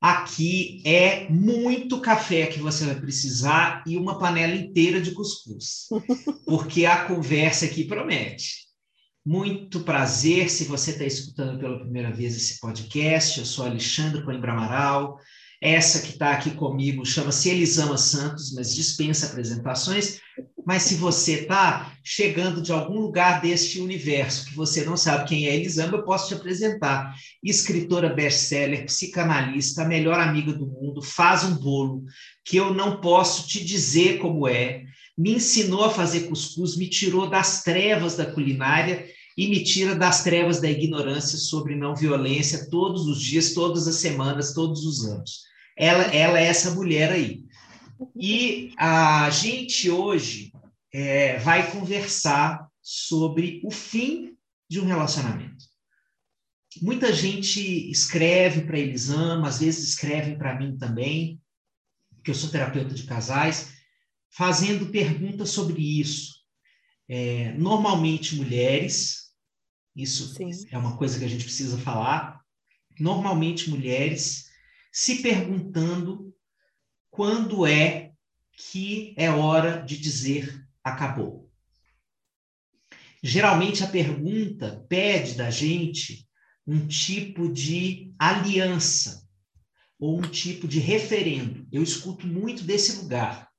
Aqui é muito café que você vai precisar e uma panela inteira de cuscuz, porque a conversa aqui promete. Muito prazer se você está escutando pela primeira vez esse podcast. Eu sou Alexandre Coimbra Amaral. Essa que está aqui comigo chama-se Elisama Santos, mas dispensa apresentações. Mas se você está chegando de algum lugar deste universo que você não sabe quem é Elisama, eu posso te apresentar. Escritora best-seller, psicanalista, a melhor amiga do mundo, faz um bolo que eu não posso te dizer como é. Me ensinou a fazer cuscuz, me tirou das trevas da culinária e me tira das trevas da ignorância sobre não violência todos os dias, todas as semanas, todos os anos. Ela, ela é essa mulher aí. E a gente hoje é, vai conversar sobre o fim de um relacionamento. Muita gente escreve para Elisama, às vezes escrevem para mim também, que eu sou terapeuta de casais, fazendo perguntas sobre isso. É, normalmente mulheres, isso Sim. é uma coisa que a gente precisa falar. Normalmente, mulheres se perguntando quando é que é hora de dizer acabou. Geralmente, a pergunta pede da gente um tipo de aliança ou um tipo de referendo. Eu escuto muito desse lugar.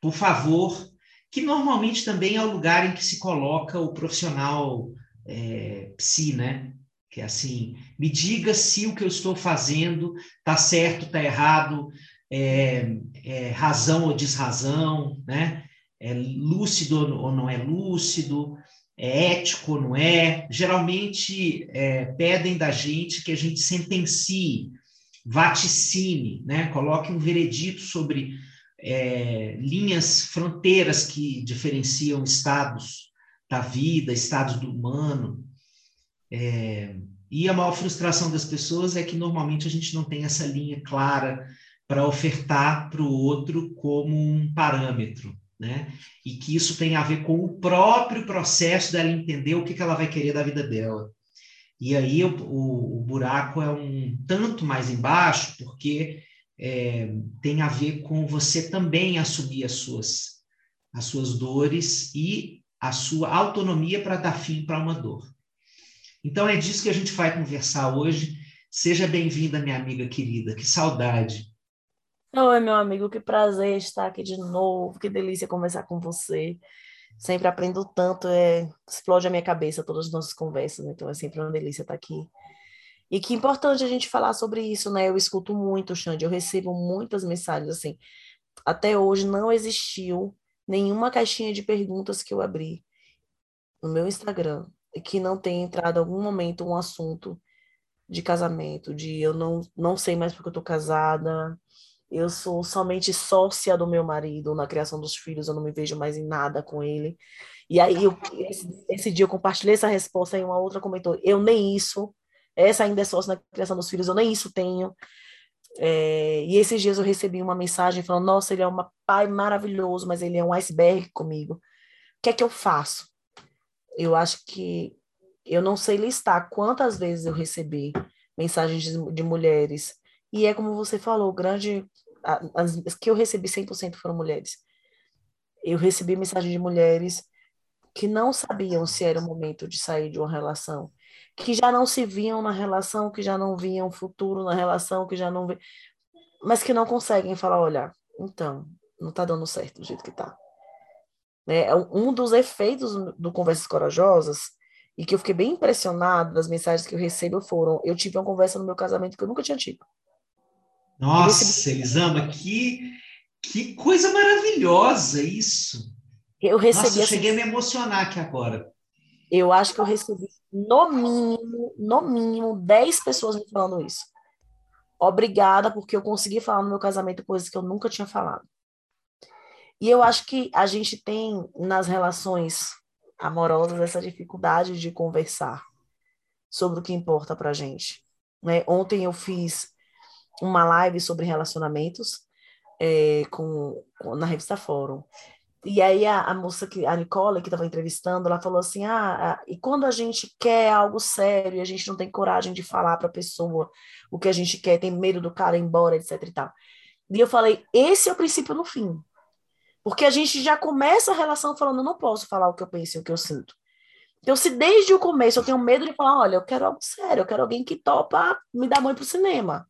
Por favor, que normalmente também é o lugar em que se coloca o profissional é, psi, né? Que é assim, me diga se o que eu estou fazendo está certo, está errado, é, é, razão ou desrazão, né? É lúcido ou não é lúcido, é ético ou não é. Geralmente é, pedem da gente que a gente sentencie, vaticine, né? Coloque um veredito sobre é, linhas, fronteiras que diferenciam estados da vida, estados do humano. É, e a maior frustração das pessoas é que normalmente a gente não tem essa linha clara para ofertar para o outro como um parâmetro, né? E que isso tem a ver com o próprio processo dela entender o que, que ela vai querer da vida dela. E aí o, o, o buraco é um tanto mais embaixo, porque é, tem a ver com você também assumir as suas, as suas dores e a sua autonomia para dar fim para uma dor. Então é disso que a gente vai conversar hoje. Seja bem-vinda, minha amiga querida. Que saudade. Oi, meu amigo, que prazer estar aqui de novo. Que delícia conversar com você. Sempre aprendo tanto, é... explode a minha cabeça todas as nossas conversas, então é sempre uma delícia estar aqui. E que importante a gente falar sobre isso, né? Eu escuto muito, Xande, eu recebo muitas mensagens assim. Até hoje não existiu nenhuma caixinha de perguntas que eu abri no meu Instagram que não tenha entrado em algum momento um assunto de casamento, de eu não, não sei mais porque eu tô casada, eu sou somente sócia do meu marido na criação dos filhos, eu não me vejo mais em nada com ele. E aí, eu, esse, esse, dia eu compartilhei essa resposta e uma outra comentou, eu nem isso, essa ainda é sócia na criação dos filhos, eu nem isso tenho. É, e esses dias eu recebi uma mensagem falando: Nossa, ele é um pai maravilhoso, mas ele é um iceberg comigo. O que é que eu faço? Eu acho que eu não sei listar quantas vezes eu recebi mensagens de, de mulheres. E é como você falou, grande. As, as que eu recebi 100% foram mulheres. Eu recebi mensagem de mulheres que não sabiam se era o momento de sair de uma relação, que já não se viam na relação, que já não viam futuro na relação, que já não vê, mas que não conseguem falar, olha, então, não está dando certo do jeito que está. É, um dos efeitos do Conversas Corajosas, e que eu fiquei bem impressionada das mensagens que eu recebo foram, eu tive uma conversa no meu casamento que eu nunca tinha tido. Nossa, recebi... Elisama, que, que coisa maravilhosa isso. Eu recebi Nossa, eu cheguei a me emocionar aqui agora. Eu acho que eu recebi no mínimo, no mínimo, 10 pessoas me falando isso. Obrigada, porque eu consegui falar no meu casamento coisas que eu nunca tinha falado. E eu acho que a gente tem nas relações amorosas essa dificuldade de conversar sobre o que importa para gente. Né? Ontem eu fiz uma live sobre relacionamentos é, com, na revista Fórum. E aí a, a moça que a Nicole que estava entrevistando, ela falou assim: "Ah, e quando a gente quer algo sério e a gente não tem coragem de falar para a pessoa o que a gente quer, tem medo do cara ir embora, etc e tal". E eu falei: "Esse é o princípio no fim". Porque a gente já começa a relação falando: "Não posso falar o que eu penso e o que eu sinto". Então, se desde o começo eu tenho medo de falar, olha, eu quero algo sério, eu quero alguém que topa me dar mãe para o cinema.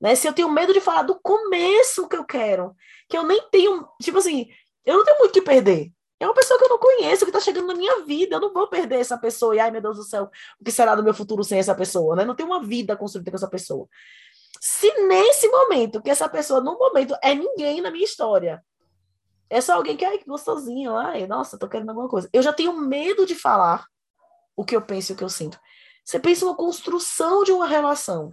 Né? Se eu tenho medo de falar do começo que eu quero, que eu nem tenho, tipo assim, eu não tenho muito o que perder. É uma pessoa que eu não conheço, que está chegando na minha vida. Eu não vou perder essa pessoa. E, ai, meu Deus do céu, o que será do meu futuro sem essa pessoa? Né? Não tenho uma vida construída com essa pessoa. Se nesse momento, que essa pessoa, no momento, é ninguém na minha história, é só alguém que, ai, que gostosinho, ai, nossa, tô querendo alguma coisa. Eu já tenho medo de falar o que eu penso e o que eu sinto. Você pensa uma construção de uma relação.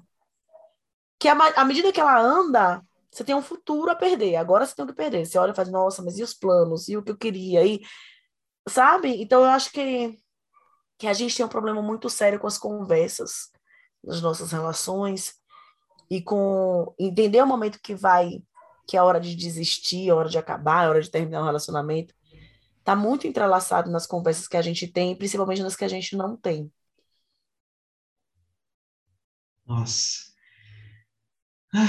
Que à medida que ela anda, você tem um futuro a perder. Agora você tem que perder. Você olha e faz, nossa, mas e os planos? E o que eu queria? E, sabe? Então eu acho que, que a gente tem um problema muito sério com as conversas nas nossas relações e com entender o momento que vai que é a hora de desistir, a hora de acabar, a hora de terminar o relacionamento, está muito entrelaçado nas conversas que a gente tem, principalmente nas que a gente não tem. Nossa. Ah,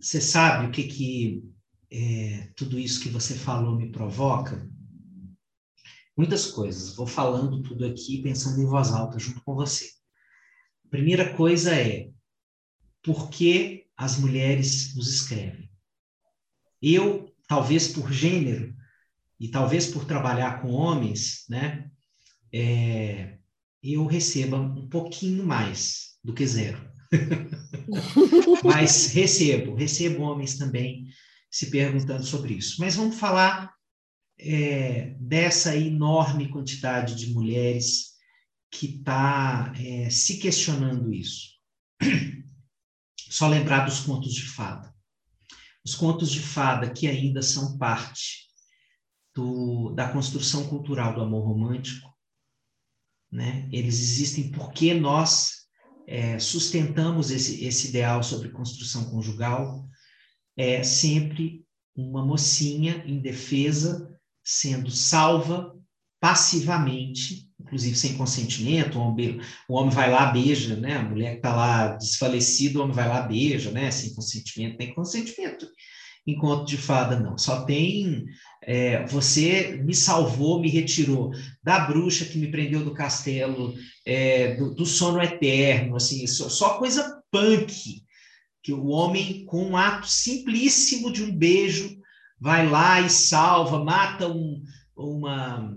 você sabe o que, que é, tudo isso que você falou me provoca? Muitas coisas. Vou falando tudo aqui, pensando em voz alta junto com você. A primeira coisa é por que as mulheres nos escrevem? Eu, talvez por gênero, e talvez por trabalhar com homens, né, é, eu receba um pouquinho mais do que zero. Mas recebo, recebo homens também se perguntando sobre isso. Mas vamos falar é, dessa enorme quantidade de mulheres que está é, se questionando isso. Só lembrar dos contos de fada os contos de fada que ainda são parte do, da construção cultural do amor romântico, né? Eles existem porque nós é, sustentamos esse, esse ideal sobre construção conjugal, é sempre uma mocinha indefesa sendo salva passivamente, inclusive sem consentimento, o homem, o homem vai lá, beija, né? A mulher que está lá desfalecida, o homem vai lá, beija, né? Sem consentimento, tem consentimento. Encontro de fada, não. Só tem é, você me salvou, me retirou da bruxa que me prendeu do castelo, é, do, do, sono eterno, assim, só, só coisa punk, que o homem, com um ato simplíssimo de um beijo, vai lá e salva, mata um, uma,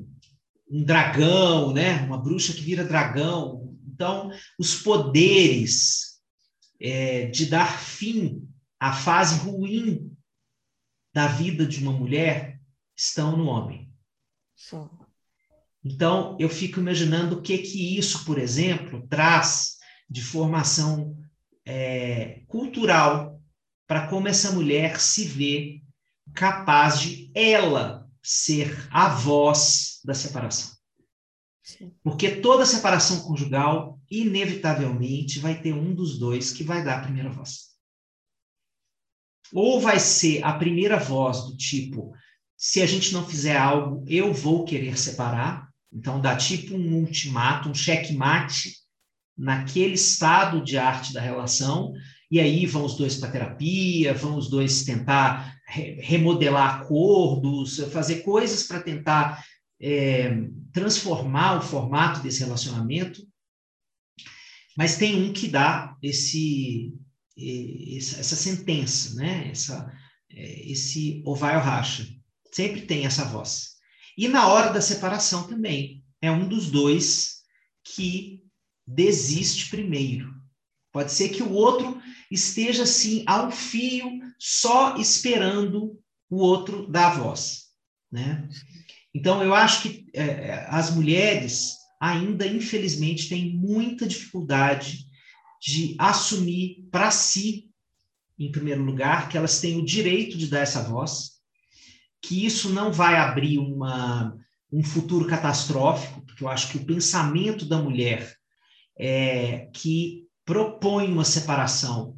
um dragão, né? Uma bruxa que vira dragão. Então, os poderes é, de dar fim à fase ruim da vida de uma mulher estão no homem. Sim. Então, eu fico imaginando o que que isso, por exemplo, traz de formação é, cultural para como essa mulher se vê capaz de ela ser a voz da separação. Porque toda separação conjugal, inevitavelmente, vai ter um dos dois que vai dar a primeira voz. Ou vai ser a primeira voz do tipo: se a gente não fizer algo, eu vou querer separar. Então, dá tipo um ultimato, um checkmate naquele estado de arte da relação, e aí vão os dois para terapia, vão os dois tentar remodelar acordos, fazer coisas para tentar é, transformar o formato desse relacionamento. Mas tem um que dá esse, essa sentença, né? essa, é, esse ou vai ou racha. Sempre tem essa voz. E na hora da separação também. É um dos dois que desiste primeiro. Pode ser que o outro esteja assim a um fio, só esperando o outro dar a voz, né? Então eu acho que é, é, as mulheres ainda infelizmente têm muita dificuldade de assumir para si, em primeiro lugar, que elas têm o direito de dar essa voz que isso não vai abrir uma, um futuro catastrófico, porque eu acho que o pensamento da mulher é, que propõe uma separação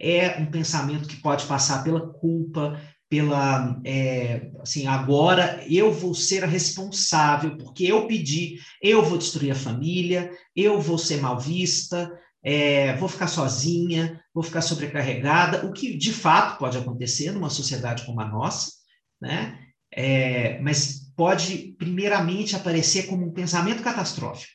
é um pensamento que pode passar pela culpa, pela é, assim agora eu vou ser a responsável porque eu pedi eu vou destruir a família eu vou ser mal vista é, vou ficar sozinha vou ficar sobrecarregada o que de fato pode acontecer numa sociedade como a nossa né é, mas pode primeiramente aparecer como um pensamento catastrófico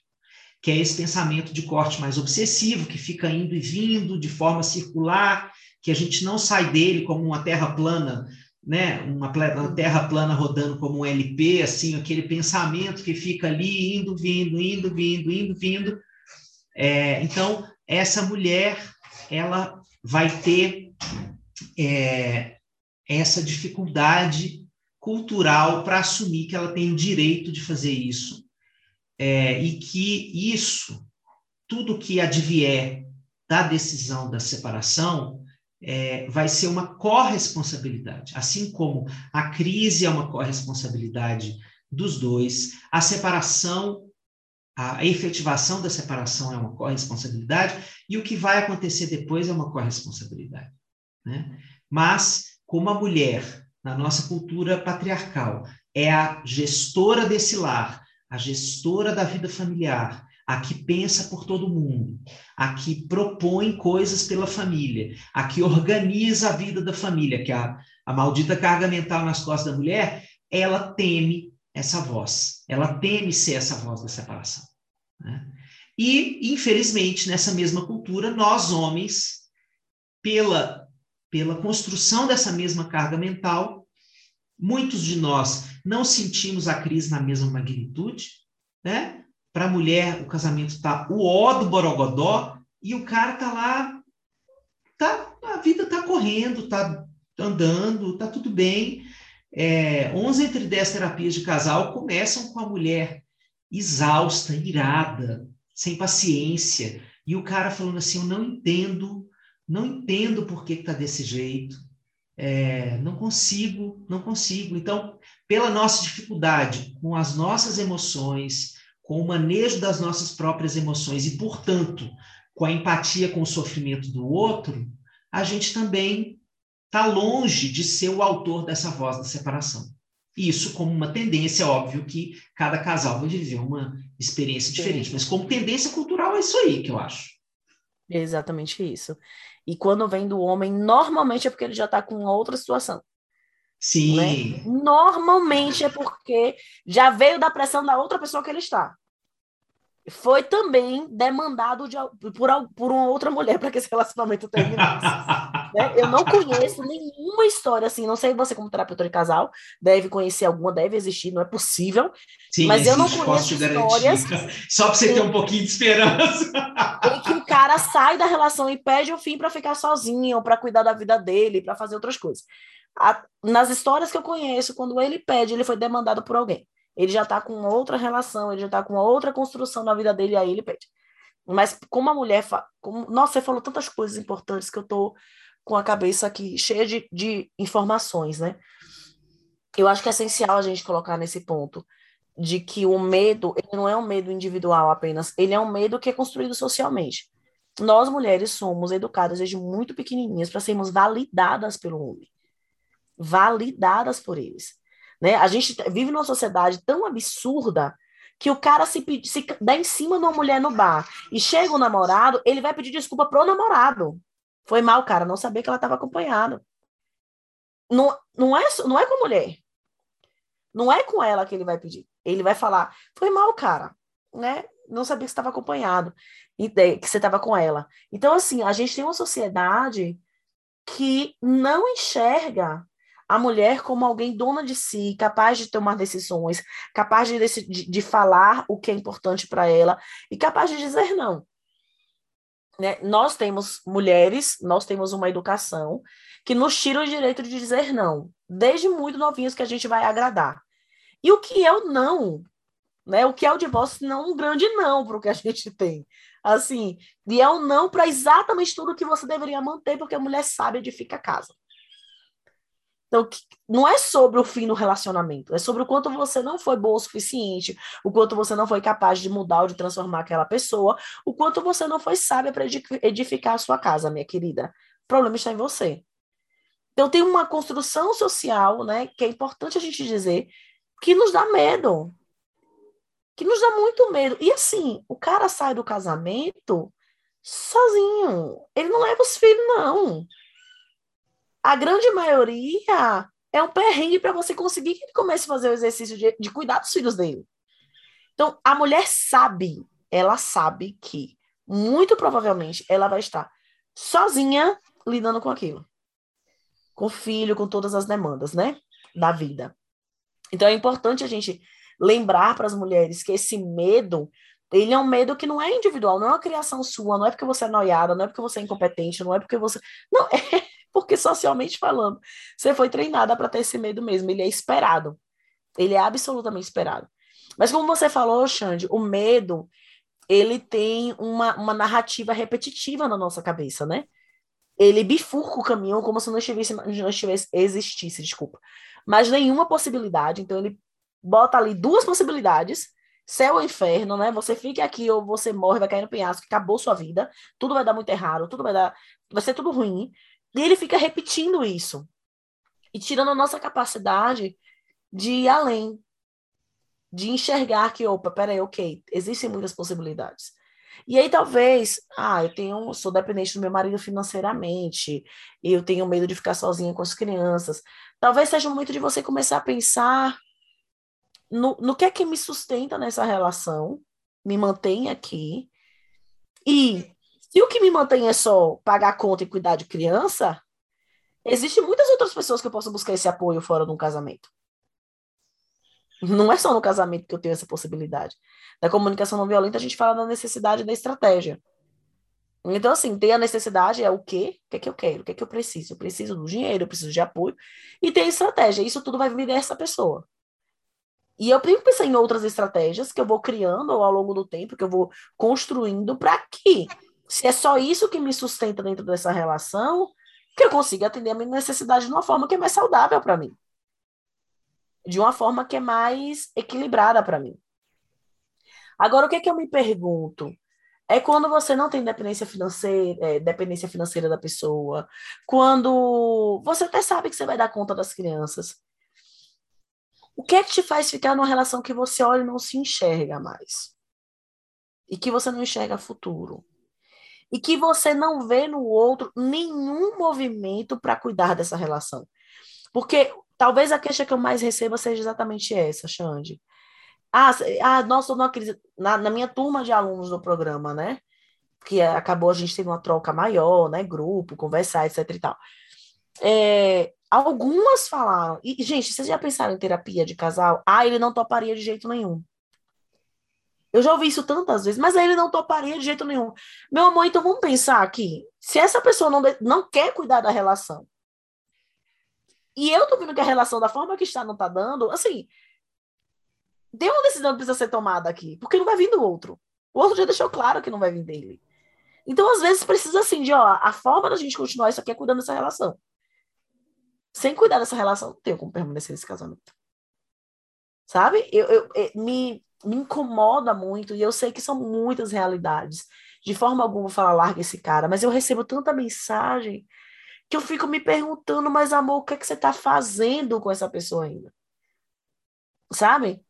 que é esse pensamento de corte mais obsessivo que fica indo e vindo de forma circular que a gente não sai dele como uma terra plana né, uma, terra plana rodando como um LP, assim, aquele pensamento que fica ali indo, vindo, indo, vindo, indo, vindo. É, então, essa mulher, ela vai ter é, essa dificuldade cultural para assumir que ela tem o direito de fazer isso é, e que isso, tudo que advier da decisão da separação, é, vai ser uma corresponsabilidade. Assim como a crise é uma corresponsabilidade dos dois, a separação, a efetivação da separação é uma corresponsabilidade, e o que vai acontecer depois é uma corresponsabilidade. Né? Mas, como a mulher, na nossa cultura patriarcal, é a gestora desse lar, a gestora da vida familiar, a que pensa por todo mundo, a que propõe coisas pela família, a que organiza a vida da família, que a, a maldita carga mental nas costas da mulher, ela teme essa voz, ela teme ser essa voz da separação. Né? E, infelizmente, nessa mesma cultura, nós homens, pela, pela construção dessa mesma carga mental, muitos de nós não sentimos a crise na mesma magnitude, né? Para a mulher, o casamento está o ó do borogodó e o cara tá lá, tá, a vida tá correndo, tá andando, tá tudo bem. É, 11 entre 10 terapias de casal começam com a mulher exausta, irada, sem paciência, e o cara falando assim: Eu não entendo, não entendo por que está desse jeito, é, não consigo, não consigo. Então, pela nossa dificuldade com as nossas emoções, com o manejo das nossas próprias emoções e, portanto, com a empatia com o sofrimento do outro, a gente também está longe de ser o autor dessa voz da separação. Isso como uma tendência, óbvio que cada casal vai viver uma experiência diferente, Sim. mas como tendência cultural é isso aí que eu acho. É exatamente isso. E quando vem do homem, normalmente é porque ele já está com outra situação. Sim. Né? Normalmente é porque já veio da pressão da outra pessoa que ele está. Foi também demandado de, por, por uma outra mulher para que esse relacionamento terminasse. né? Eu não conheço nenhuma história assim. Não sei você, como terapeuta de casal, deve conhecer alguma, deve existir, não é possível. Sim, mas existe, eu não conheço histórias. Só para você ter um pouquinho de esperança. em que o cara sai da relação e pede o fim para ficar sozinho, ou para cuidar da vida dele, para fazer outras coisas. A, nas histórias que eu conheço, quando ele pede, ele foi demandado por alguém. Ele já está com outra relação, ele já está com outra construção na vida dele, aí ele pede. Mas como a mulher. Fa... Como... Nossa, você falou tantas coisas importantes que eu estou com a cabeça aqui cheia de, de informações, né? Eu acho que é essencial a gente colocar nesse ponto de que o medo, ele não é um medo individual apenas, ele é um medo que é construído socialmente. Nós mulheres somos educadas desde muito pequenininhas para sermos validadas pelo homem validadas por eles. Né? A gente vive numa sociedade tão absurda que o cara se, se dá em cima de uma mulher no bar e chega o namorado, ele vai pedir desculpa pro namorado. Foi mal, cara, não sabia que ela estava acompanhada. Não, não, é, não é com a mulher. Não é com ela que ele vai pedir. Ele vai falar, foi mal, cara, né? Não sabia que estava acompanhado, que você estava com ela. Então, assim, a gente tem uma sociedade que não enxerga a mulher como alguém dona de si, capaz de tomar decisões, capaz de, de, de falar o que é importante para ela e capaz de dizer não. Né? Nós temos mulheres, nós temos uma educação que nos tira o direito de dizer não, desde muito novinhos que a gente vai agradar. E o que é o não? Né? O que é o divórcio? Não um grande não para o que a gente tem. Assim, e é um não para exatamente tudo que você deveria manter, porque a mulher sabe edifica a casa. Então, não é sobre o fim do relacionamento, é sobre o quanto você não foi boa o suficiente, o quanto você não foi capaz de mudar ou de transformar aquela pessoa, o quanto você não foi sábia para edificar a sua casa, minha querida. O problema está em você. Então, tem uma construção social, né, que é importante a gente dizer, que nos dá medo. Que nos dá muito medo. E assim, o cara sai do casamento sozinho. Ele não leva os filhos, não a grande maioria é um perrengue para você conseguir que ele comece a fazer o exercício de, de cuidar dos filhos dele. Então, a mulher sabe, ela sabe que, muito provavelmente, ela vai estar sozinha lidando com aquilo. Com o filho, com todas as demandas, né? Da vida. Então, é importante a gente lembrar para as mulheres que esse medo, ele é um medo que não é individual, não é uma criação sua, não é porque você é noiada, não é porque você é incompetente, não é porque você. Não, é, porque socialmente falando, você foi treinada para ter esse medo mesmo, ele é esperado. Ele é absolutamente esperado. Mas como você falou, Xande, o medo, ele tem uma, uma narrativa repetitiva na nossa cabeça, né? Ele bifurca o caminho como se não estivesse, não estivesse existisse, desculpa. Mas nenhuma possibilidade, então ele bota ali duas possibilidades, céu ou inferno, né? Você fica aqui ou você morre, vai cair no penhasco, acabou sua vida, tudo vai dar muito errado, tudo vai dar, vai ser tudo ruim. E ele fica repetindo isso e tirando a nossa capacidade de ir além, de enxergar que, opa, peraí, ok, existem muitas possibilidades. E aí talvez, ah, eu tenho, sou dependente do meu marido financeiramente, eu tenho medo de ficar sozinha com as crianças. Talvez seja o momento de você começar a pensar no, no que é que me sustenta nessa relação, me mantém aqui, e se o que me mantém é só pagar conta e cuidar de criança, existem muitas outras pessoas que eu posso buscar esse apoio fora de um casamento. Não é só no casamento que eu tenho essa possibilidade. Na comunicação não violenta, a gente fala da necessidade da estratégia. Então, assim, tem a necessidade, é o quê? O que é que eu quero? O que é que eu preciso? Eu preciso do dinheiro, eu preciso de apoio. E tem a estratégia. Isso tudo vai vir dessa pessoa. E eu tenho que pensar em outras estratégias que eu vou criando ao longo do tempo, que eu vou construindo para que se é só isso que me sustenta dentro dessa relação, que eu consiga atender a minha necessidade de uma forma que é mais saudável para mim. De uma forma que é mais equilibrada para mim. Agora, o que, é que eu me pergunto? É quando você não tem dependência financeira, é, dependência financeira da pessoa, quando você até sabe que você vai dar conta das crianças. O que é que te faz ficar numa relação que você olha e não se enxerga mais? E que você não enxerga futuro? E que você não vê no outro nenhum movimento para cuidar dessa relação. Porque talvez a queixa que eu mais receba seja exatamente essa, Xande. Ah, ah nossa, não acredito. Na, na minha turma de alunos do programa, né? Que acabou a gente tendo uma troca maior, né? Grupo, conversar, etc e tal. É, algumas falaram. E, gente, vocês já pensaram em terapia de casal? Ah, ele não toparia de jeito nenhum. Eu já ouvi isso tantas vezes, mas aí ele não toparia de jeito nenhum. Meu amor, então vamos pensar aqui. Se essa pessoa não, não quer cuidar da relação, e eu tô vendo que a relação da forma que está não tá dando, assim, tem uma decisão que precisa ser tomada aqui, porque não vai vir do outro. O outro já deixou claro que não vai vir dele. Então, às vezes, precisa assim de, ó, a forma da gente continuar isso aqui é cuidando dessa relação. Sem cuidar dessa relação, não tenho como permanecer nesse casamento. Sabe? Eu, eu, eu me, me incomoda muito, e eu sei que são muitas realidades. De forma alguma vou falar, larga esse cara, mas eu recebo tanta mensagem que eu fico me perguntando, mas amor, o que, é que você está fazendo com essa pessoa ainda? Sabe?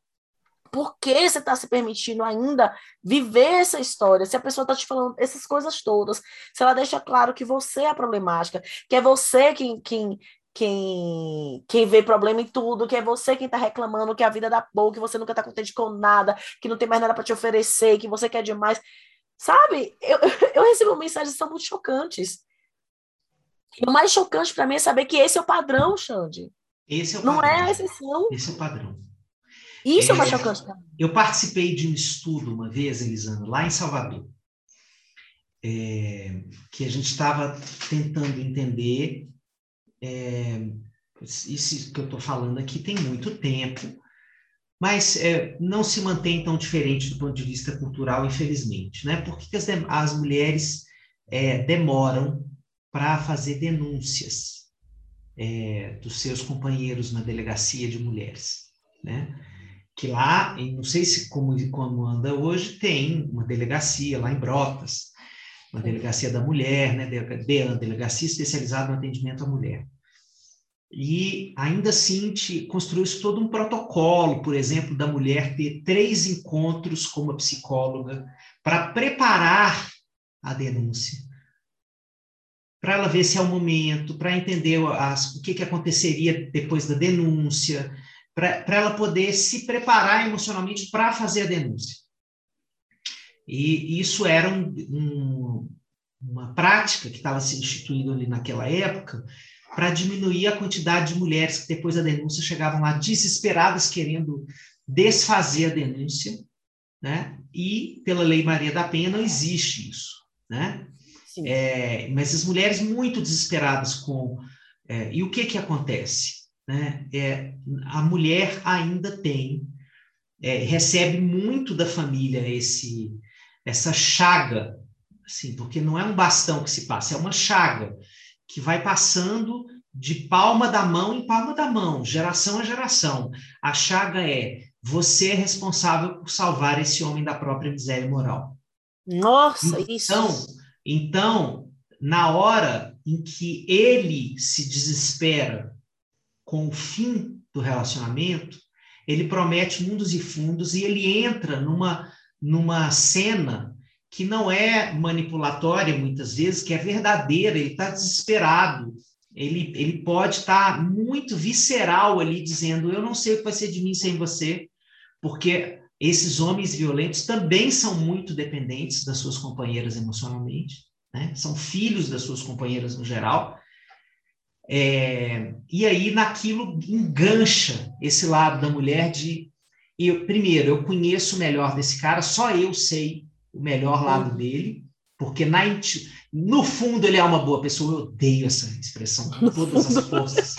Por que você está se permitindo ainda viver essa história? Se a pessoa está te falando essas coisas todas, se ela deixa claro que você é a problemática, que é você quem, quem, quem, quem vê problema em tudo, que é você quem está reclamando que a vida dá pouco, que você nunca está contente com nada, que não tem mais nada para te oferecer, que você quer demais. Sabe? Eu, eu recebo mensagens que são muito chocantes. E o mais chocante para mim é saber que esse é o padrão, Xande. Esse é o não padrão. é a exceção. Esse é o padrão. Isso é, é mais chocante para mim. Eu participei de um estudo uma vez, Elisandra, lá em Salvador, é, que a gente estava tentando entender é, isso que eu estou falando aqui tem muito tempo, mas é, não se mantém tão diferente do ponto de vista cultural, infelizmente. Né? Por que as, as mulheres é, demoram para fazer denúncias? é, dos seus companheiros na delegacia de mulheres, né? Que lá, não sei se como, como anda hoje, tem uma delegacia lá em Brotas, uma delegacia da mulher, né? Delegacia especializada no atendimento à mulher. E ainda assim construiu-se todo um protocolo, por exemplo, da mulher ter três encontros com uma psicóloga para preparar a denúncia para ela ver se é o momento, para entender as, o que, que aconteceria depois da denúncia, para ela poder se preparar emocionalmente para fazer a denúncia. E isso era um, um, uma prática que estava se instituindo ali naquela época para diminuir a quantidade de mulheres que depois da denúncia chegavam lá desesperadas querendo desfazer a denúncia, né? E pela Lei Maria da Penha não existe isso, né? É, mas as mulheres muito desesperadas com. É, e o que, que acontece? Né? É, a mulher ainda tem, é, recebe muito da família esse, essa chaga, assim, porque não é um bastão que se passa, é uma chaga que vai passando de palma da mão em palma da mão, geração a geração. A chaga é você é responsável por salvar esse homem da própria miséria moral. Nossa, então, isso. Então, na hora em que ele se desespera com o fim do relacionamento, ele promete mundos e fundos e ele entra numa, numa cena que não é manipulatória muitas vezes, que é verdadeira, ele está desesperado, ele, ele pode estar tá muito visceral ali, dizendo: Eu não sei o que vai ser de mim sem você, porque esses homens violentos também são muito dependentes das suas companheiras emocionalmente, né? são filhos das suas companheiras no geral. É, e aí, naquilo, engancha esse lado da mulher de. Eu, primeiro, eu conheço o melhor desse cara, só eu sei o melhor lado dele, porque na, no fundo ele é uma boa pessoa. Eu odeio essa expressão com todas as forças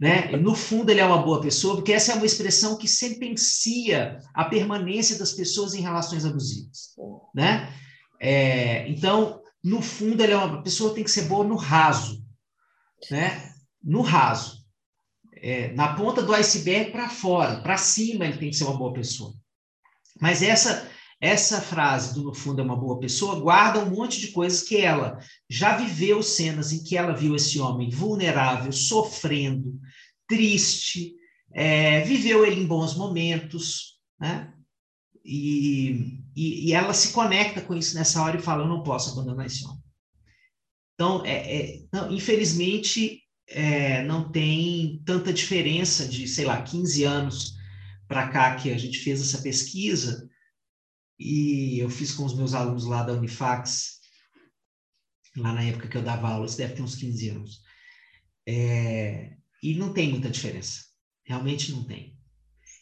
né? No fundo, ele é uma boa pessoa, porque essa é uma expressão que sentencia a permanência das pessoas em relações abusivas, né? É, então, no fundo, ele é uma pessoa que tem que ser boa no raso, né? No raso. É, na ponta do iceberg para fora, para cima ele tem que ser uma boa pessoa. Mas essa essa frase do no fundo é uma boa pessoa guarda um monte de coisas que ela já viveu cenas em que ela viu esse homem vulnerável, sofrendo, triste, é, viveu ele em bons momentos, né? E, e, e, ela se conecta com isso nessa hora e fala: Eu não posso abandonar esse homem. Então, é, é não, infelizmente, é, não tem tanta diferença de, sei lá, 15 anos para cá que a gente fez essa pesquisa e eu fiz com os meus alunos lá da Unifax, lá na época que eu dava aulas, deve ter uns 15 anos. É, e não tem muita diferença. Realmente não tem.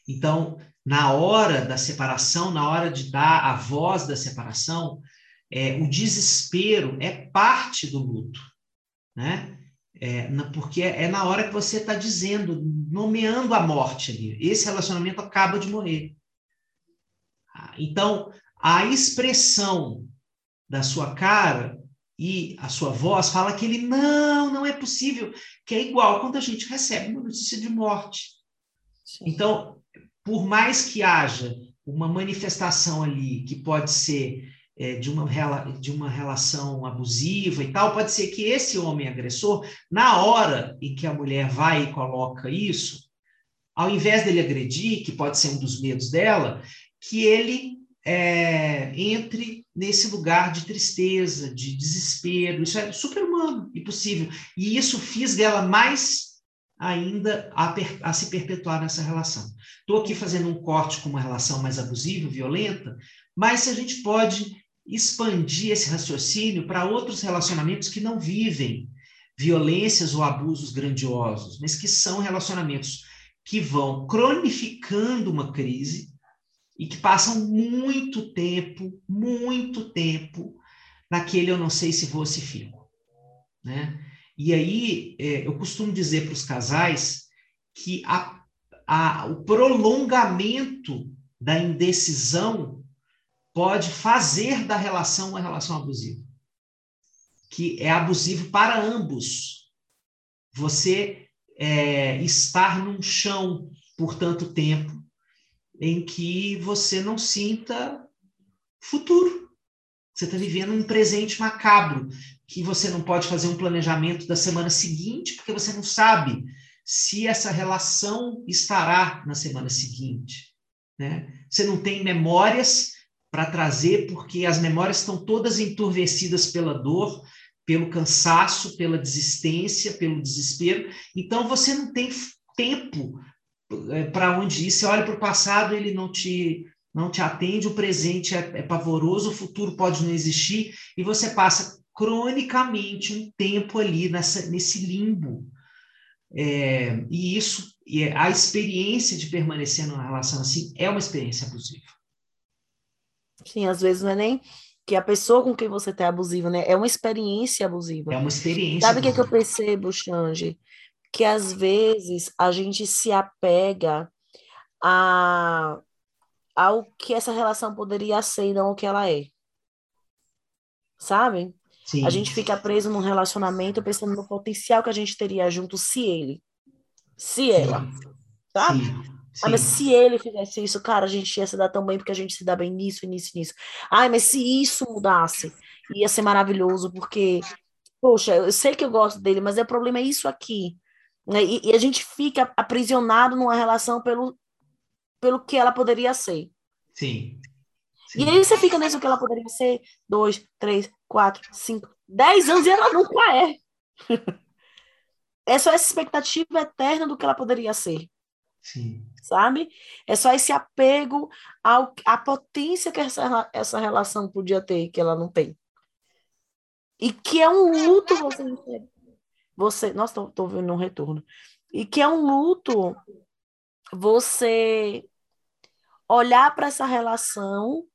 Então, na hora da separação, na hora de dar a voz da separação, é, o desespero é parte do luto, né? É, porque é, é na hora que você está dizendo, nomeando a morte ali. Esse relacionamento acaba de morrer. Então, a expressão da sua cara e a sua voz fala que ele não, não é possível, que é igual quando a gente recebe uma notícia de morte. Sim. Então, por mais que haja uma manifestação ali que pode ser é, de, uma, de uma relação abusiva e tal, pode ser que esse homem agressor, na hora em que a mulher vai e coloca isso, ao invés dele agredir, que pode ser um dos medos dela, que ele é, entre nesse lugar de tristeza, de desespero. Isso é super humano e possível. E isso fisga ela mais ainda a, per, a se perpetuar nessa relação. Estou aqui fazendo um corte com uma relação mais abusiva, violenta, mas se a gente pode expandir esse raciocínio para outros relacionamentos que não vivem violências ou abusos grandiosos, mas que são relacionamentos que vão cronificando uma crise e que passam muito tempo, muito tempo naquele eu não sei se vou se fico, né? E aí é, eu costumo dizer para os casais que a, a, o prolongamento da indecisão pode fazer da relação uma relação abusiva, que é abusivo para ambos, você é, estar num chão por tanto tempo em que você não sinta futuro. Você está vivendo um presente macabro, que você não pode fazer um planejamento da semana seguinte, porque você não sabe se essa relação estará na semana seguinte. Né? Você não tem memórias para trazer, porque as memórias estão todas enturvecidas pela dor, pelo cansaço, pela desistência, pelo desespero. Então você não tem tempo é, para onde ir. Você olha para o passado, ele não te não te atende, o presente é, é pavoroso, o futuro pode não existir, e você passa cronicamente um tempo ali nessa, nesse limbo. É, e isso, e a experiência de permanecer numa relação assim é uma experiência abusiva. Sim, às vezes não é nem que a pessoa com quem você está abusiva, né? É uma experiência abusiva. É uma experiência. Sabe o que, que eu percebo, Xange? Que às vezes a gente se apega a ao que essa relação poderia ser e não o que ela é. Sabe? Sim. A gente fica preso num relacionamento pensando no potencial que a gente teria junto se ele, se ela, sabe? Sim. Ah, mas se ele fizesse isso, cara, a gente ia se dar tão bem porque a gente se dá bem nisso, nisso, nisso. Ai, mas se isso mudasse, ia ser maravilhoso, porque, poxa, eu sei que eu gosto dele, mas o problema é isso aqui. Né? E, e a gente fica aprisionado numa relação pelo, pelo que ela poderia ser. Sim. Sim. E aí você fica nisso que ela poderia ser dois, três, quatro, cinco, dez anos e ela nunca é. é só essa expectativa eterna do que ela poderia ser. Sim. Sabe? É só esse apego ao, à potência que essa, essa relação podia ter, que ela não tem. E que é um luto você. você nossa, tô, tô vendo um retorno. E que é um luto você olhar para essa relação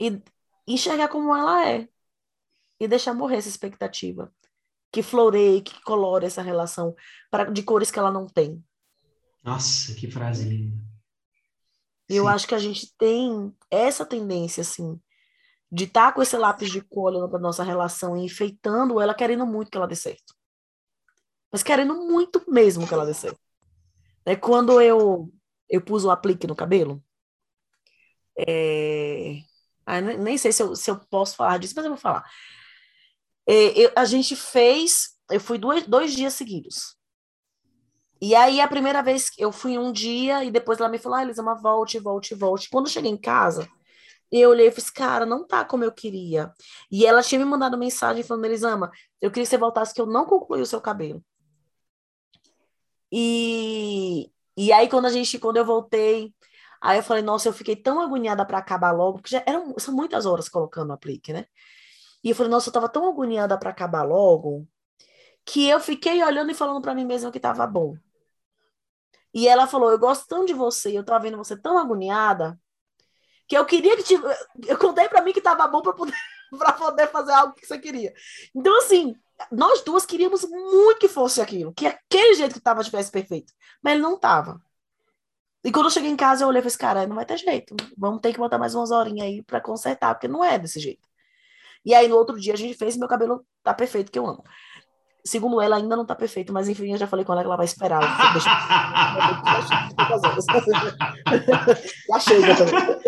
e enxergar como ela é e deixar morrer essa expectativa que floreie, que colore essa relação pra, de cores que ela não tem. Nossa, que frase linda. Eu acho que a gente tem essa tendência, assim, de estar tá com esse lápis de cor olhando para nossa relação e enfeitando ela, querendo muito que ela dê certo. Mas querendo muito mesmo que ela dê certo. É quando eu, eu pus o aplique no cabelo, é... Ah, nem sei se eu, se eu posso falar disso, mas eu vou falar. É, eu, a gente fez, eu fui dois, dois dias seguidos. E aí, a primeira vez, eu fui um dia e depois ela me falou: ah, Elisama, volte, volte, volte. Quando eu cheguei em casa, eu olhei e fiz, cara, não tá como eu queria. E ela tinha me mandado mensagem falando: Elisama, eu queria que você voltasse, que eu não concluí o seu cabelo. E, e aí, quando a gente, quando eu voltei, aí eu falei, nossa, eu fiquei tão agoniada para acabar logo, porque já eram, são muitas horas colocando o aplique, né? E eu falei, nossa, eu tava tão agoniada para acabar logo, que eu fiquei olhando e falando para mim mesma que tava bom. E ela falou, eu gosto tão de você, eu tava vendo você tão agoniada, que eu queria que tivesse... eu contei para mim que tava bom para poder para poder fazer algo que você queria. Então assim, nós duas queríamos muito que fosse aquilo, que aquele jeito que tava tivesse perfeito, mas ele não tava. E quando eu cheguei em casa, eu olhei e falei, cara, não vai ter jeito. Vamos ter que botar mais umas horinhas aí para consertar, porque não é desse jeito. E aí, no outro dia, a gente fez e meu cabelo tá perfeito, que eu amo. Segundo ela, ainda não tá perfeito, mas enfim, eu já falei com ela que ela vai esperar. Deixa... já chega também.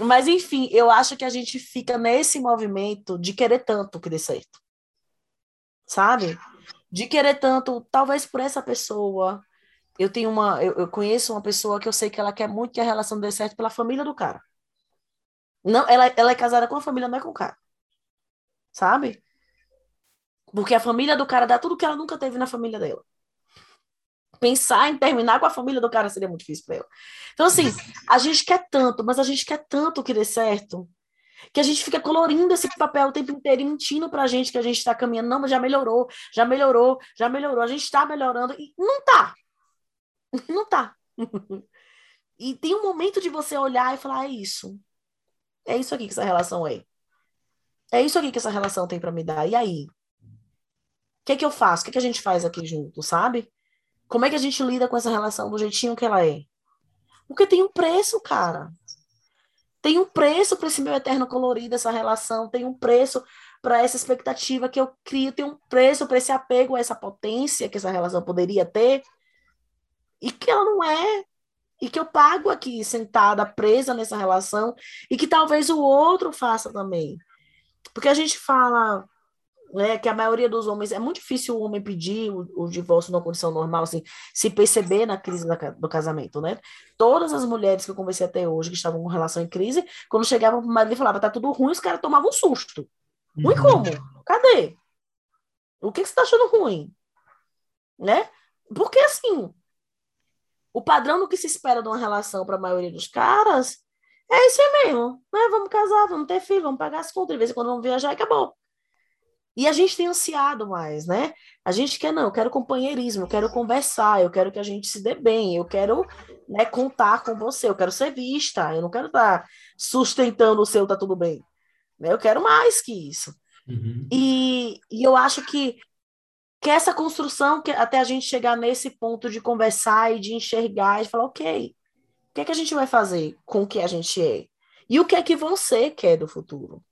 Mas enfim, eu acho que a gente fica nesse movimento de querer tanto que dê certo. Sabe? De querer tanto, talvez por essa pessoa, eu tenho uma, eu, eu, conheço uma pessoa que eu sei que ela quer muito que a relação dê certo pela família do cara. Não, ela, ela é casada com a família, não é com o cara. Sabe? Porque a família do cara dá tudo que ela nunca teve na família dela. Pensar em terminar com a família do cara seria muito difícil para ela. Então, assim, a gente quer tanto, mas a gente quer tanto que dê certo, que a gente fica colorindo esse papel o tempo inteiro e mentindo pra gente que a gente está caminhando. Não, mas já melhorou, já melhorou, já melhorou, a gente está melhorando. E não tá. Não tá. E tem um momento de você olhar e falar: é isso. É isso aqui que essa relação é. É isso aqui que essa relação tem para me dar. E aí? Que é que eu faço? O que, é que a gente faz aqui junto, sabe? Como é que a gente lida com essa relação do jeitinho que ela é? Porque tem um preço, cara. Tem um preço para esse meu eterno colorido, essa relação. Tem um preço para essa expectativa que eu crio, tem um preço para esse apego a essa potência que essa relação poderia ter e que ela não é e que eu pago aqui sentada presa nessa relação e que talvez o outro faça também. Porque a gente fala né, que a maioria dos homens é muito difícil o homem pedir o, o divórcio numa condição normal, assim, se perceber na crise da, do casamento, né? Todas as mulheres que eu conversei até hoje que estavam com relação em crise, quando chegavam pro marido e falava tá tudo ruim, os caras tomavam um susto. Ruim uhum. como? Cadê? O que, que você tá achando ruim? Né? Porque assim, o padrão do que se espera de uma relação para a maioria dos caras é isso mesmo, né? Vamos casar, vamos ter filho, vamos pagar as contas, de vez em quando vamos viajar e acabou. E a gente tem ansiado mais, né? A gente quer, não, eu quero companheirismo, eu quero conversar, eu quero que a gente se dê bem, eu quero né, contar com você, eu quero ser vista, eu não quero estar sustentando o seu tá tudo bem. Né? Eu quero mais que isso. Uhum. E, e eu acho que, que essa construção, que até a gente chegar nesse ponto de conversar e de enxergar e falar, ok, o que é que a gente vai fazer com o que a gente é? E o que é que você quer do futuro?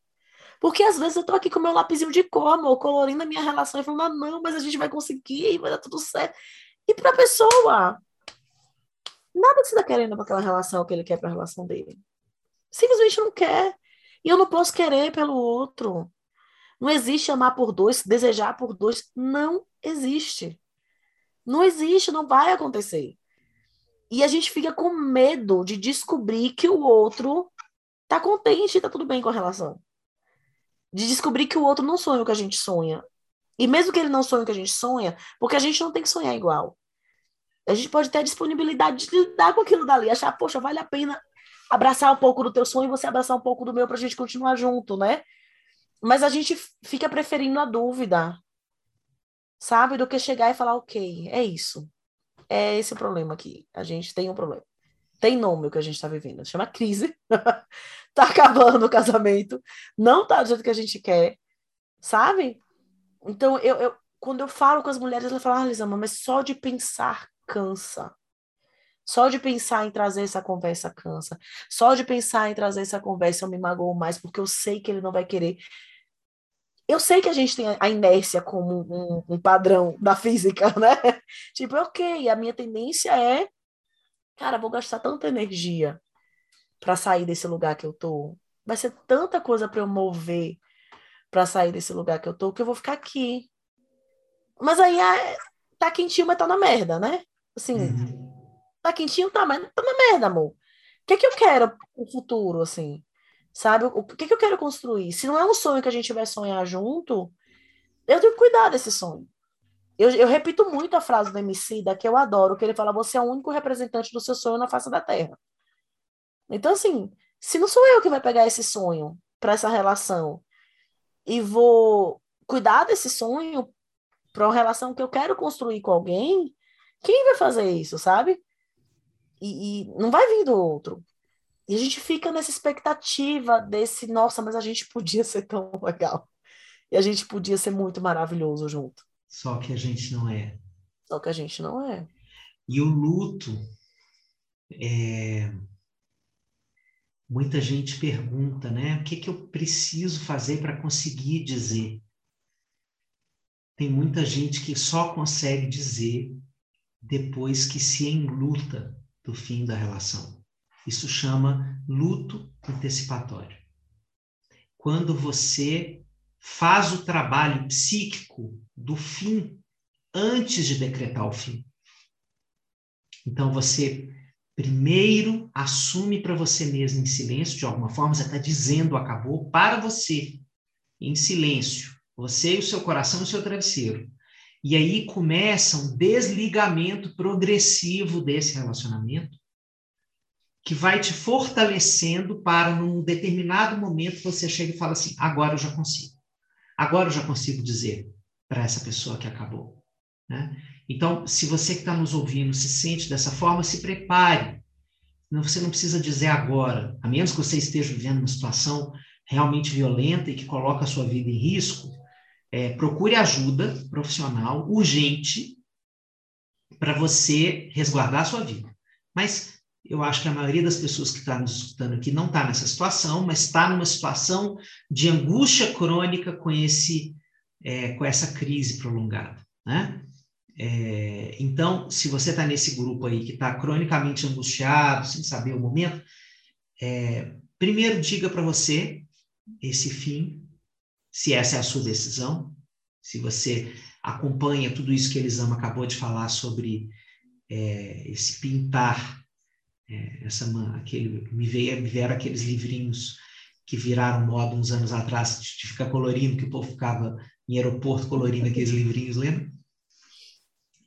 Porque às vezes eu tô aqui com meu lapisinho de cor, amor, colorindo a minha relação e falando, ah, não, mas a gente vai conseguir, vai dar tudo certo. E para a pessoa, nada que você está querendo para aquela relação que ele quer para a relação dele. Simplesmente não quer. E eu não posso querer pelo outro. Não existe amar por dois, desejar por dois. Não existe. Não existe, não vai acontecer. E a gente fica com medo de descobrir que o outro tá contente, tá tudo bem com a relação de descobrir que o outro não sonha o que a gente sonha. E mesmo que ele não sonhe o que a gente sonha, porque a gente não tem que sonhar igual. A gente pode ter a disponibilidade de lidar com aquilo dali, achar, poxa, vale a pena abraçar um pouco do teu sonho e você abraçar um pouco do meu para a gente continuar junto, né? Mas a gente fica preferindo a dúvida, sabe? Do que chegar e falar, ok, é isso. É esse o problema aqui. A gente tem um problema. Tem nome o que a gente está vivendo. Chama crise. tá acabando o casamento. Não tá do jeito que a gente quer. Sabe? Então, eu, eu quando eu falo com as mulheres, elas falam, ah, Lisama, mas só de pensar cansa. Só de pensar em trazer essa conversa cansa. Só de pensar em trazer essa conversa eu me magoo mais, porque eu sei que ele não vai querer. Eu sei que a gente tem a inércia como um, um padrão da física, né? Tipo, ok, a minha tendência é cara, vou gastar tanta energia para sair desse lugar que eu tô. Vai ser tanta coisa para eu mover para sair desse lugar que eu tô que eu vou ficar aqui. Mas aí é, tá quentinho, mas tá na merda, né? Assim, uhum. tá quentinho, tá, mas tá na merda, amor. O que é que eu quero no futuro, assim? Sabe? O que é que eu quero construir? Se não é um sonho que a gente vai sonhar junto, eu tenho que cuidar desse sonho. Eu, eu, repito muito a frase do da que eu adoro, que ele fala: você é o único representante do seu sonho na face da Terra. Então, assim, se não sou eu que vai pegar esse sonho para essa relação e vou cuidar desse sonho para uma relação que eu quero construir com alguém, quem vai fazer isso, sabe? E, e não vai vir do outro. E a gente fica nessa expectativa desse, nossa, mas a gente podia ser tão legal. E a gente podia ser muito maravilhoso junto. Só que a gente não é. Só que a gente não é. E o luto, é... muita gente pergunta, né? O que, que eu preciso fazer para conseguir dizer? Tem muita gente que só consegue dizer depois que se enluta do fim da relação. Isso chama luto antecipatório. Quando você faz o trabalho psíquico do fim antes de decretar o fim. Então você primeiro assume para você mesmo em silêncio, de alguma forma, você está dizendo acabou para você, em silêncio. Você e o seu coração e o seu travesseiro. E aí começa um desligamento progressivo desse relacionamento, que vai te fortalecendo para, num determinado momento, você chega e fala assim: agora eu já consigo. Agora eu já consigo dizer para essa pessoa que acabou. Né? Então, se você que está nos ouvindo se sente dessa forma, se prepare. Você não precisa dizer agora, a menos que você esteja vivendo uma situação realmente violenta e que coloca a sua vida em risco, é, procure ajuda profissional urgente para você resguardar a sua vida. Mas eu acho que a maioria das pessoas que está nos escutando aqui não está nessa situação, mas está numa situação de angústia crônica com esse é, com essa crise prolongada, né? É, então, se você está nesse grupo aí que está cronicamente angustiado, sem saber o momento, é, primeiro diga para você esse fim, se essa é a sua decisão, se você acompanha tudo isso que Elisama acabou de falar sobre é, esse pintar é, essa aquele me veio me vieram aqueles livrinhos que viraram moda uns anos atrás de ficar colorindo que o povo ficava em aeroporto colorindo aqueles livrinhos lembra?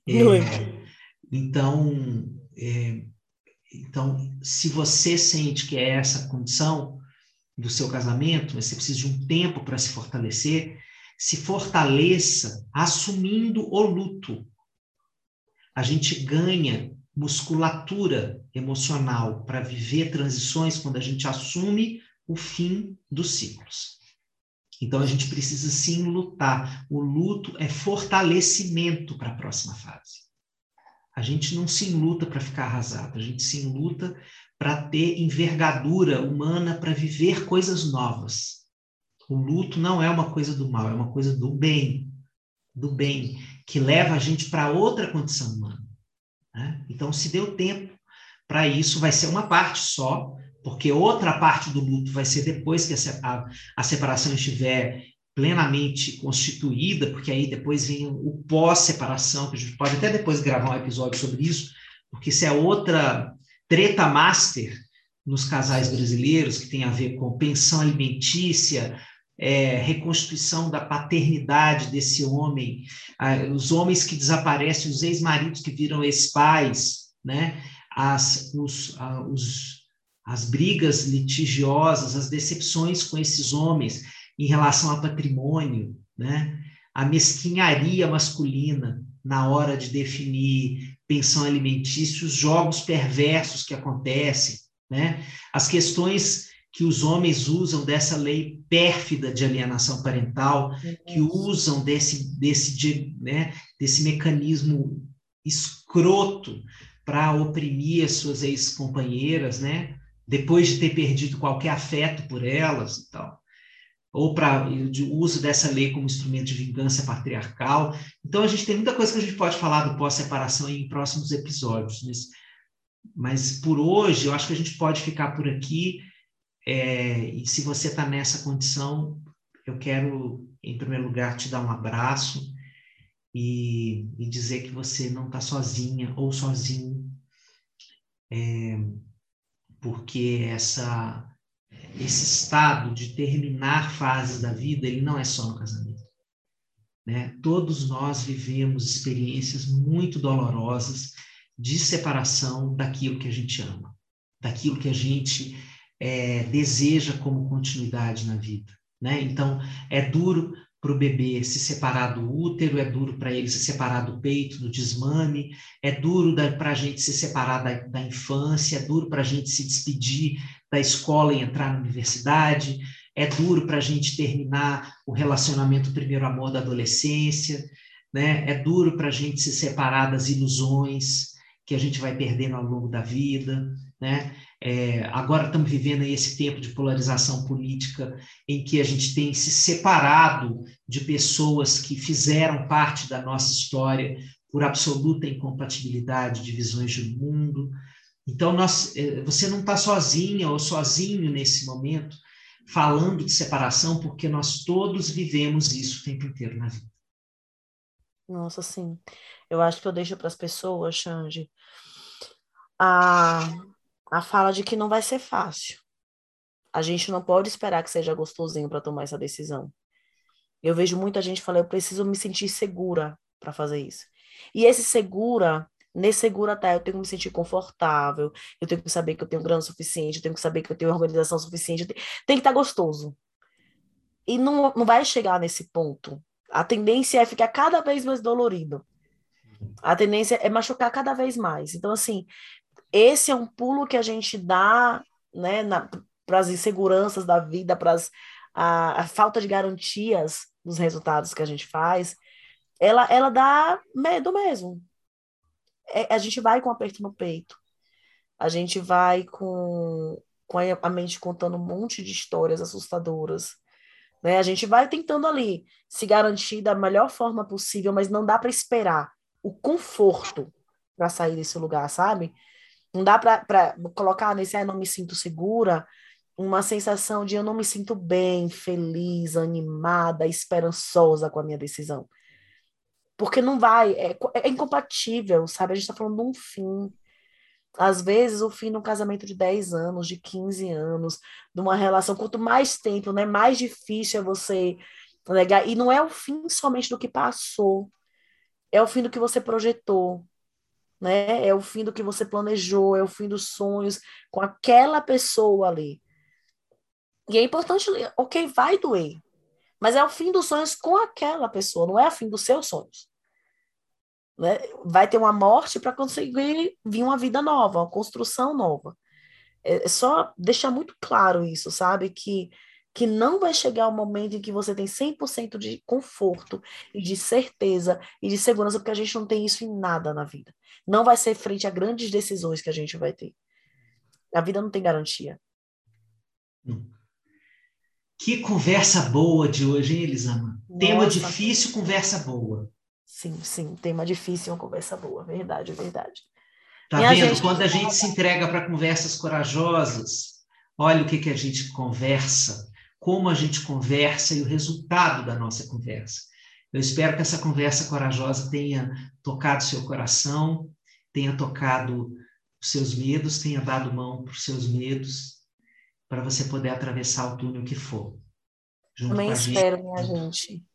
É, então é, então se você sente que é essa condição do seu casamento mas você precisa de um tempo para se fortalecer se fortaleça assumindo o luto. A gente ganha musculatura emocional para viver transições quando a gente assume o fim dos ciclos. Então a gente precisa sim lutar. O luto é fortalecimento para a próxima fase. A gente não se luta para ficar arrasado, a gente se luta para ter envergadura humana para viver coisas novas. O luto não é uma coisa do mal, é uma coisa do bem, do bem, que leva a gente para outra condição humana. Né? Então, se deu tempo para isso, vai ser uma parte só, porque outra parte do luto vai ser depois que a, separação estiver plenamente constituída, porque aí depois vem o pós-separação, que a gente pode até depois gravar um episódio sobre isso, porque isso é outra treta master nos casais brasileiros, que tem a ver com pensão alimentícia, é, reconstituição da paternidade desse homem, os homens que desaparecem, os ex-maridos que viram ex-pais, né? as, os, os, as brigas litigiosas, as decepções com esses homens em relação ao patrimônio, né? a mesquinharia masculina na hora de definir pensão alimentícia, os jogos perversos que acontecem, né? as questões que os homens usam dessa lei pérfida de alienação parental, que usam desse, desse, né, desse mecanismo escroto para oprimir as suas ex-companheiras, né? Depois de ter perdido qualquer afeto por elas e tal. Ou para o uso dessa lei como instrumento de vingança patriarcal. Então, a gente tem muita coisa que a gente pode falar do pós-separação em próximos episódios. Mas, mas por hoje, eu acho que a gente pode ficar por aqui é, e se você está nessa condição, eu quero, em primeiro lugar, te dar um abraço e, e dizer que você não está sozinha ou sozinho, é, porque essa, esse estado de terminar fases da vida, ele não é só no casamento. Né? Todos nós vivemos experiências muito dolorosas de separação daquilo que a gente ama, daquilo que a gente é, deseja como continuidade na vida. Né? Então, é duro para o bebê se separar do útero, é duro para ele se separar do peito, do desmame, é duro para a gente se separar da, da infância, é duro para a gente se despedir da escola e entrar na universidade, é duro para a gente terminar o relacionamento primeiro amor da adolescência, né? é duro para a gente se separar das ilusões que a gente vai perdendo ao longo da vida, né? É, agora estamos vivendo esse tempo de polarização política em que a gente tem se separado de pessoas que fizeram parte da nossa história por absoluta incompatibilidade de visões de mundo. Então, nós, é, você não está sozinha ou sozinho nesse momento falando de separação, porque nós todos vivemos isso o tempo inteiro na vida. Nossa, sim. Eu acho que eu deixo para as pessoas, Xande, a a fala de que não vai ser fácil. A gente não pode esperar que seja gostosinho para tomar essa decisão. Eu vejo muita gente falar, eu preciso me sentir segura para fazer isso. E esse segura, nesse segura tá, eu tenho que me sentir confortável, eu tenho que saber que eu tenho grana suficiente, eu tenho que saber que eu tenho organização suficiente, tem que estar tá gostoso. E não, não vai chegar nesse ponto. A tendência é ficar cada vez mais dolorido. A tendência é machucar cada vez mais. Então, assim, esse é um pulo que a gente dá né, para as inseguranças da vida, para a, a falta de garantias dos resultados que a gente faz, ela, ela dá medo mesmo. É, a gente vai com aperto no peito. A gente vai com, com a mente contando um monte de histórias assustadoras. Né? A gente vai tentando ali se garantir da melhor forma possível, mas não dá para esperar o conforto para sair desse lugar, sabe? Não dá para colocar nesse, ah, não me sinto segura, uma sensação de eu não me sinto bem, feliz, animada, esperançosa com a minha decisão. Porque não vai, é, é incompatível, sabe? A gente está falando de um fim. Às vezes, o fim de um casamento de 10 anos, de 15 anos, de uma relação, quanto mais tempo, né, mais difícil é você negar. E não é o fim somente do que passou, é o fim do que você projetou, né? É o fim do que você planejou, é o fim dos sonhos com aquela pessoa ali. E é importante, ok, vai doer, mas é o fim dos sonhos com aquela pessoa, não é o fim dos seus sonhos. Né? Vai ter uma morte para conseguir vir uma vida nova, uma construção nova. É, é só deixar muito claro isso, sabe? Que, que não vai chegar o momento em que você tem 100% de conforto e de certeza e de segurança, porque a gente não tem isso em nada na vida. Não vai ser frente a grandes decisões que a gente vai ter. A vida não tem garantia. Que conversa boa de hoje, hein, Elisama? Nossa. Tema difícil, conversa boa. Sim, sim, tema difícil, uma conversa boa. Verdade, verdade. Tá vendo? Quando a gente se entrega para conversas corajosas, olha o que, que a gente conversa, como a gente conversa e o resultado da nossa conversa. Eu espero que essa conversa corajosa tenha tocado seu coração, tenha tocado os seus medos, tenha dado mão para os seus medos para você poder atravessar o túnel que for. Também espero, gente. minha gente.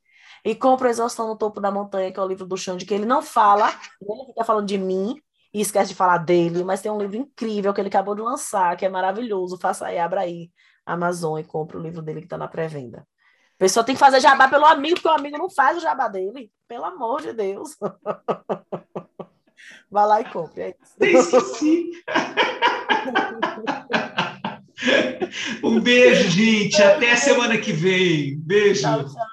E compra Exaustão no Topo da Montanha, que é o livro do Xande, que ele não fala, ele fica falando de mim e esquece de falar dele, mas tem um livro incrível que ele acabou de lançar, que é maravilhoso. Faça aí, abra aí Amazon e compra o livro dele que está na pré-venda. A pessoa tem que fazer jabá pelo amigo, porque o amigo não faz o jabá dele. Pelo amor de Deus. Vá lá e compre. É isso. Esqueci. Um beijo, gente. Até semana que vem. Beijo. Tchau, tchau.